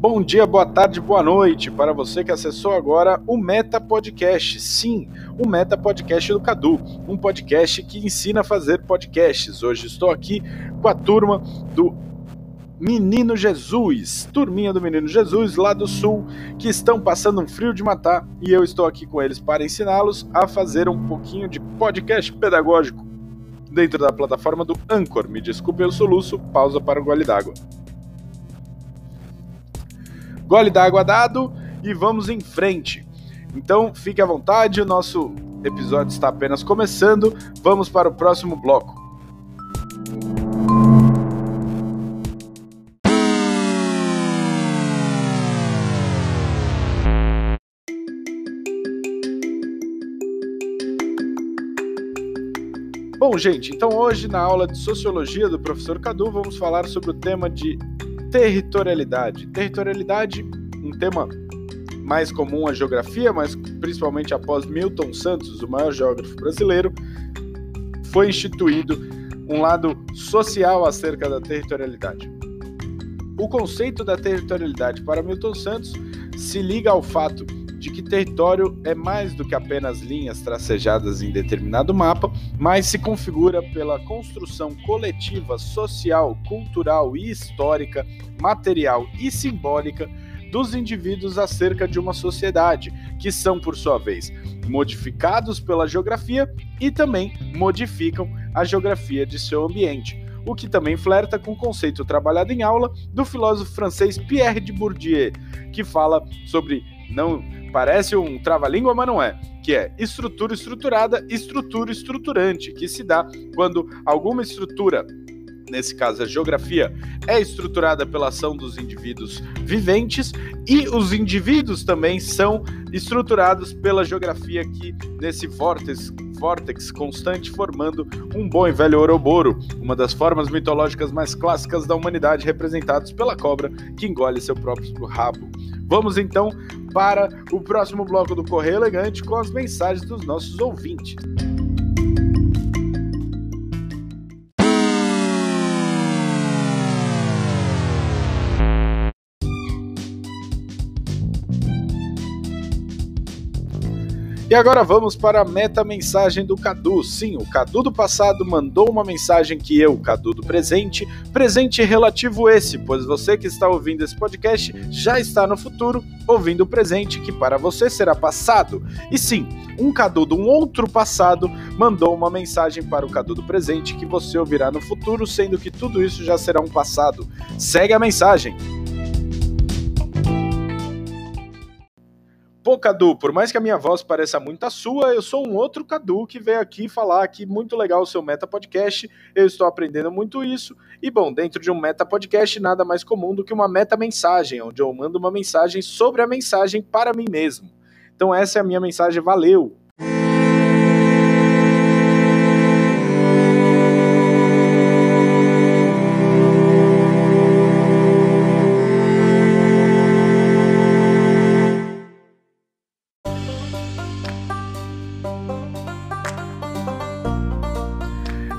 Bom dia, boa tarde, boa noite para você que acessou agora o Meta Podcast. Sim, o Meta Podcast do Cadu, um podcast que ensina a fazer podcasts. Hoje estou aqui com a turma do Menino Jesus, turminha do Menino Jesus lá do Sul, que estão passando um frio de matar e eu estou aqui com eles para ensiná-los a fazer um pouquinho de podcast pedagógico dentro da plataforma do Anchor. Me desculpe o soluço, pausa para o gole d'água. Gole d'água dado e vamos em frente. Então fique à vontade, o nosso episódio está apenas começando. Vamos para o próximo bloco. Bom, gente, então hoje na aula de Sociologia do professor Cadu vamos falar sobre o tema de territorialidade. Territorialidade, um tema mais comum à geografia, mas principalmente após Milton Santos, o maior geógrafo brasileiro, foi instituído um lado social acerca da territorialidade. O conceito da territorialidade para Milton Santos se liga ao fato de que território é mais do que apenas linhas tracejadas em determinado mapa, mas se configura pela construção coletiva, social, cultural e histórica, material e simbólica dos indivíduos acerca de uma sociedade, que são, por sua vez, modificados pela geografia e também modificam a geografia de seu ambiente o que também flerta com o conceito trabalhado em aula do filósofo francês Pierre de Bourdieu, que fala sobre não parece um trava-língua, mas não é, que é estrutura estruturada, estrutura estruturante, que se dá quando alguma estrutura nesse caso a geografia, é estruturada pela ação dos indivíduos viventes e os indivíduos também são estruturados pela geografia aqui nesse vórtex, vórtex constante formando um bom e velho Ouroboro, uma das formas mitológicas mais clássicas da humanidade representados pela cobra que engole seu próprio rabo. Vamos então para o próximo bloco do Correio Elegante com as mensagens dos nossos ouvintes. E agora vamos para a meta mensagem do Cadu. Sim, o Cadu do passado mandou uma mensagem que eu, Cadu do presente, presente relativo esse, pois você que está ouvindo esse podcast já está no futuro ouvindo o presente que para você será passado. E sim, um Cadu de um outro passado mandou uma mensagem para o Cadu do presente que você ouvirá no futuro, sendo que tudo isso já será um passado. Segue a mensagem. Pô, Cadu, por mais que a minha voz pareça muito a sua, eu sou um outro Cadu que veio aqui falar que muito legal o seu Meta Podcast, eu estou aprendendo muito isso. E bom, dentro de um Meta Podcast, nada mais comum do que uma meta mensagem, onde eu mando uma mensagem sobre a mensagem para mim mesmo. Então essa é a minha mensagem, valeu!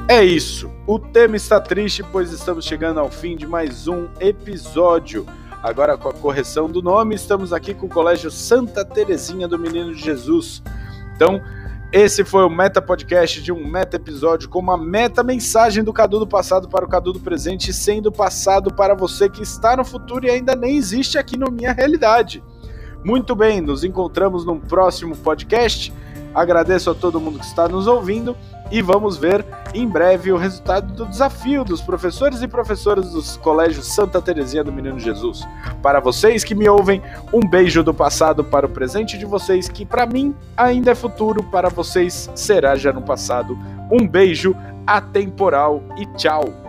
É isso. O tema está triste, pois estamos chegando ao fim de mais um episódio. Agora, com a correção do nome, estamos aqui com o Colégio Santa Terezinha do Menino Jesus. Então, esse foi o Meta Podcast de um meta episódio com uma meta mensagem do Cadu do passado para o Cadu do presente, sendo passado para você que está no futuro e ainda nem existe aqui na minha realidade. Muito bem, nos encontramos num próximo podcast. Agradeço a todo mundo que está nos ouvindo e vamos ver em breve o resultado do desafio dos professores e professoras dos colégios Santa Terezinha do Menino Jesus. Para vocês que me ouvem, um beijo do passado para o presente de vocês, que para mim ainda é futuro, para vocês será já no passado. Um beijo atemporal e tchau!